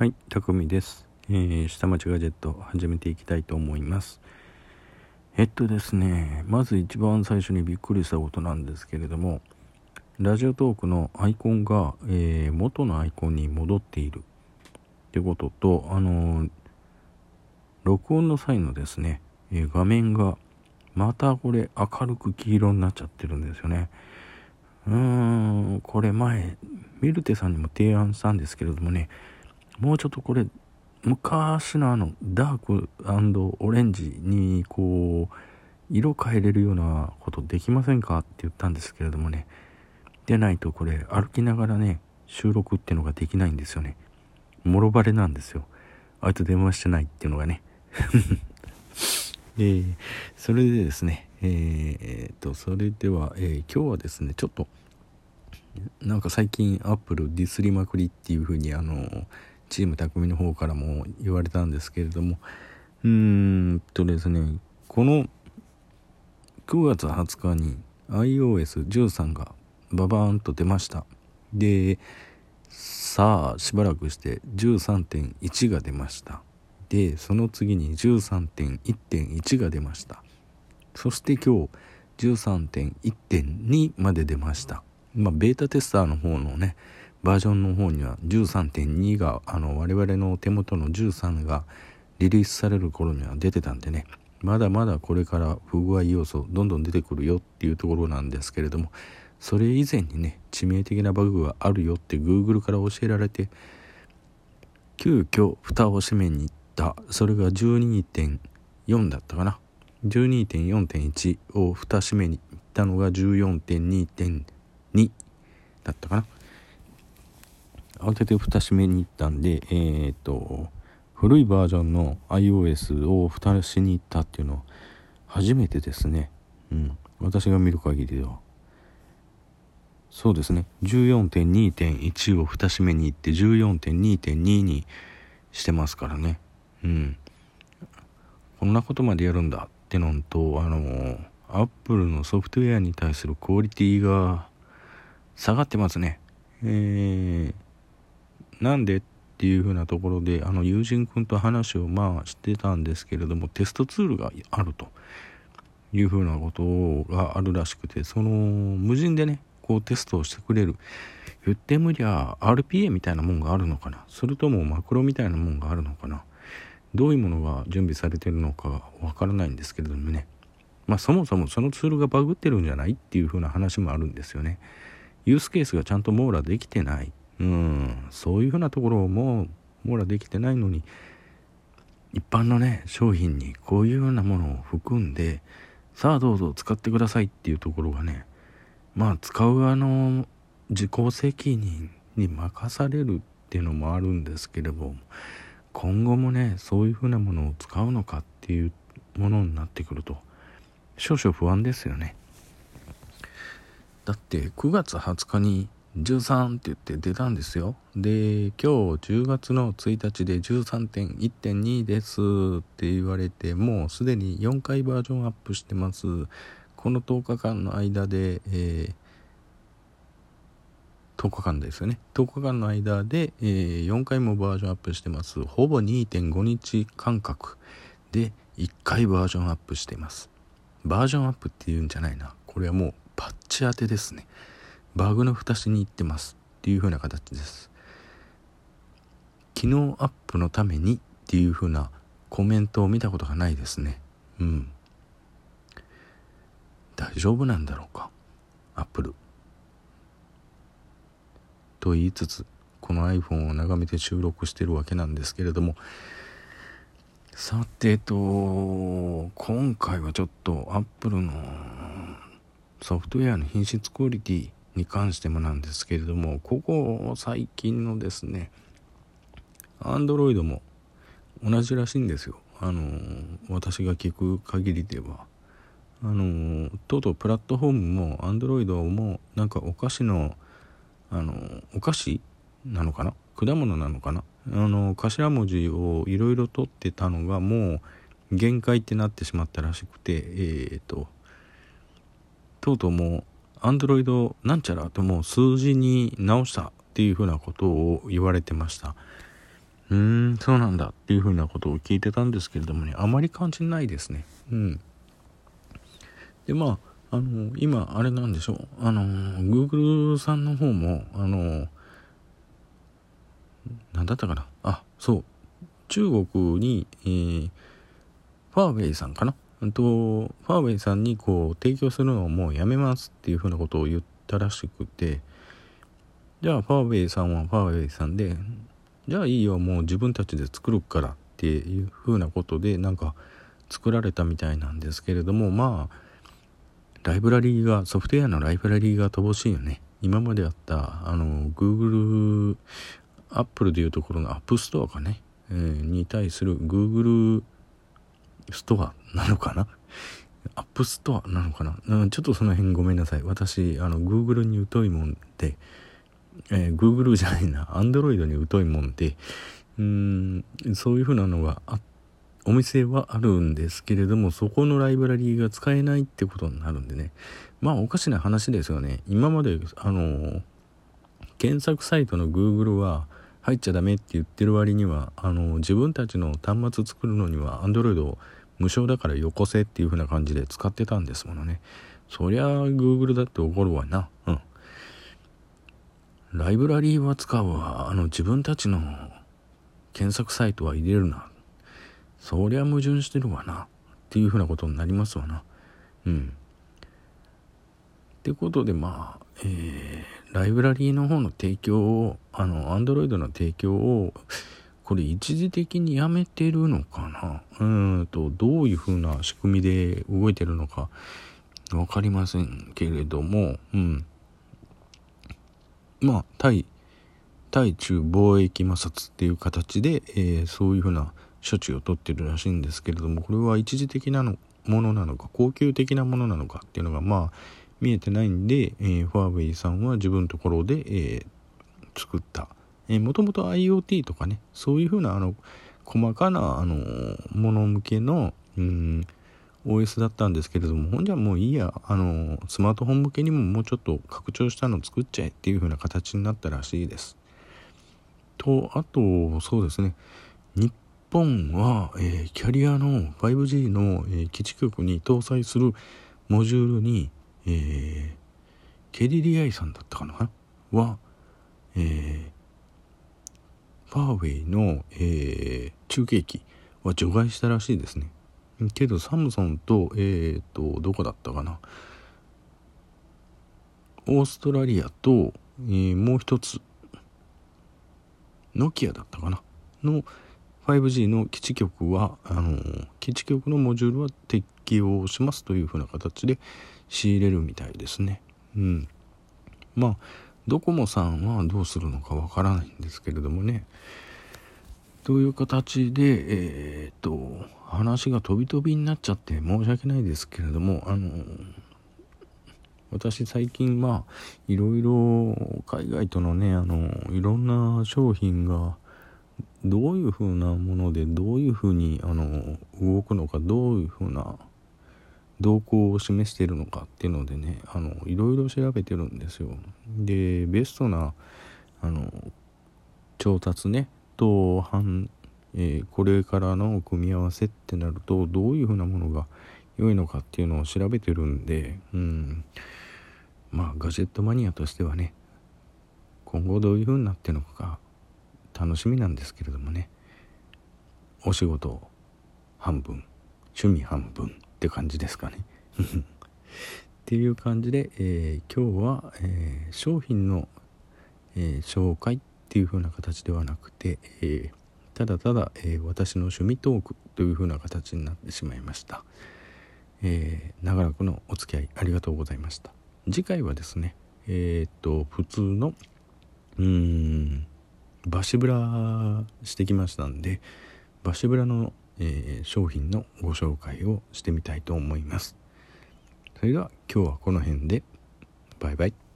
はい、たくみです。えー、下町ガジェット始めていきたいと思います。えっとですね、まず一番最初にびっくりしたことなんですけれども、ラジオトークのアイコンが、えー、元のアイコンに戻っているってことと、あのー、録音の際のですね、え画面がまたこれ明るく黄色になっちゃってるんですよね。うーん、これ前、ミルテさんにも提案したんですけれどもね、もうちょっとこれ、昔のあの、ダークオレンジにこう、色変えれるようなことできませんかって言ったんですけれどもね、でないとこれ歩きながらね、収録っていうのができないんですよね。もろバレなんですよ。あいつ電話してないっていうのがね。えー、それでですね、えー、っと、それでは、えー、今日はですね、ちょっと、なんか最近アップルディスりまくりっていう風にあの、チーム匠の方からも言われたんですけれども、うーんとですね、この9月20日に iOS13 がババーンと出ました。で、さあ、しばらくして13.1が出ました。でその次に13.1.1が出ましたそして今日13.1.2まで出ましたまあベータテスターの方のねバージョンの方には13.2があの我々の手元の13がリリースされる頃には出てたんでね。まだまだこれから不具合要素どんどん出てくるよっていうところなんですけれどもそれ以前にね致命的なバグがあるよって Google から教えられて急遽蓋を閉めに行った。それが12.4だったかな。12.4.1を蓋閉めに行ったのが14.2.2だったかな。慌てて蓋閉めに行ったんでえー、っと古いバージョンの iOS を蓋しに行ったっていうのは初めてですね。うん。私が見る限りでは。そうですね。14.2.1を蓋閉めに行って14.2.2にしてますからね。うん、こんなことまでやるんだってのとあのアップルのソフトウェアに対するクオリティが下がってますね。えー、なんでっていうふうなところであの友人君と話をまあしてたんですけれどもテストツールがあると。いうふうなことがあるらしくてその無人でねこうテストをしてくれる。言ってみりゃ RPA みたいなもんがあるのかな。それともマクロみたいなもんがあるのかな。どういうものが準備されてるのかわからないんですけれどもね。まあそもそもそのツールがバグってるんじゃないっていう風な話もあるんですよね。ユースケースがちゃんと網羅できてない。うんそういう風なところも網羅できてないのに一般のね商品にこういうようなものを含んでさあどうぞ使ってくださいっていうところがねまあ使う側の自己責任に任されるっていうのもあるんですけれども今後もねそういうふうなものを使うのかっていうものになってくると少々不安ですよね。だって9月20日に13って言って出たんですよ。で今日10月の1日で13.1.2ですって言われてもうすでに4回バージョンアップしてます。この10日間の間で、えー10日間ですよね。10日間の間で、えー、4回もバージョンアップしてます。ほぼ2.5日間隔。で1回バージョンアップしています。バージョンアップっていうんじゃないな。これはもうパッチ当てですね。バグの蓋しに行ってますっていう風な形です。機能アップのためにっていう風なコメントを見たことがないですね。うん。大丈夫なんだろうか？アップル。と言いつつこの iPhone を眺めて収録してるわけなんですけれども。さてと今回はちょっと Apple のソフトウェアの品質クオリティに関してもなんですけれどもここ最近のですね Android も同じらしいんですよ。あの私が聞く限りでは。あのとうとうプラットフォームも Android もなんかお菓子のあのお菓子なのかな？果物なのかな？あの頭文字をいろいろ取ってたのがもう限界ってなってしまったらしくてえっ、ー、ととうとうもうアンドロイドなんちゃらともう数字に直したっていうふうなことを言われてました。うーんそうなんだっていうふうなことを聞いてたんですけれどもね。あまり感じないですね。うん。でまああの今あれなんでしょう。あの Google さんの方もあの何だったかな。あそう。中国に、えー、ファーウェイさんかな。とファーウェイさんにこう提供するのをもうやめますっていうふうなことを言ったらしくてじゃあファーウェイさんはファーウェイさんでじゃあいいよもう自分たちで作るからっていうふうなことでなんか作られたみたいなんですけれどもまあライブラリーがソフトウェアのライブラリーが乏しいよね。今まであったあの Google アップルでいうところの App Store かね、えー、に対する Google Store なのかな？ App Store なのかな、うん、ちょっとその辺ごめんなさい。私あの Google に疎いもんで、えー、Google じゃないな。Android に疎いもんでうんそういうふうなのがあお店はあるんですけれどもそこのライブラリーが使えないってことになるんでね。まあおかしな話ですよね。今まであの検索サイトの Google は入っちゃダメって言ってる割にはあの自分たちの端末作るのには Android を無償だからよこせっていう風な感じで使ってたんですものね。そりゃ Google だって怒るわな。うん。ライブラリーは使うわ。あの自分たちの検索サイトは入れるな。そりゃ矛盾してるわな。っていう風なことになりますわな。うん。ってことでまあえー、ライブラリーの方の提供をあの Android の提供をこれ一時的にやめてるのかな？うんとどういう風な仕組みで動いてるのか分かりませんけれども。うん。まあ対対中貿易摩擦っていう形で、えー、そういうふうな処置を取ってるらしいんですけれどもこれは一時的なのものなのか高級的なものなのかっていうのがまあ見えてないんで、えー、ファーウェイさんは自分のところで、えー、作った、えー、もともと IoT とかねそういうふうなあの細かなあのもの向けの、うん、OS だったんですけれどもほんじゃもういいや。あのスマートフォン向けにももうちょっと拡張したの作っちゃえっていう風な形になったらしいです。とあとそうですね。日本は、えー、キャリアの 5G の、えー、基地局に搭載するモジュールに、えー、KDDI さんだったかな？は、えー、ファーウェイの、えー、中継機は除外したらしいですね。けどサムソンと、えっ、と、どこだったかな？オーストラリアと、えー、もう一つ、ノキアだったかな？の 5G の基地局は、あの基地局のモジュールは適用しますというふうな形で仕入れるみたいですね。うん。まあ、ドコモさんはどうするのかわからないんですけれどもね。という形で、えー、っと、話が飛び飛びになっちゃって申し訳ないですけれども、あの、私最近まあ、いろいろ海外とのね、あの、いろんな商品が、どういうふうなものでどういうふうにあの動くのかどういうふうな動向を示しているのかっていうのでねあのいろいろ調べてるんですよ。でベストなあの調達ねと反、えー、これからの組み合わせってなるとどういうふうなものが良いのかっていうのを調べてるんで、うん、まあガジェットマニアとしてはね今後どういうふうになってるのか楽しみなんですけれどもねお仕事半分趣味半分って感じですかね。っていう感じで、えー、今日は、えー、商品の、えー、紹介っていう風な形ではなくて、えただただ、え私の趣味トークという風な形になってしまいました、え長らくのお付き合いありがとうございました。次回はですねえっと普通のうーんバシブラしてきましたんでバシブラの、えー、商品のご紹介をしてみたいと思います。それでは今日はこの辺で。バイバイ。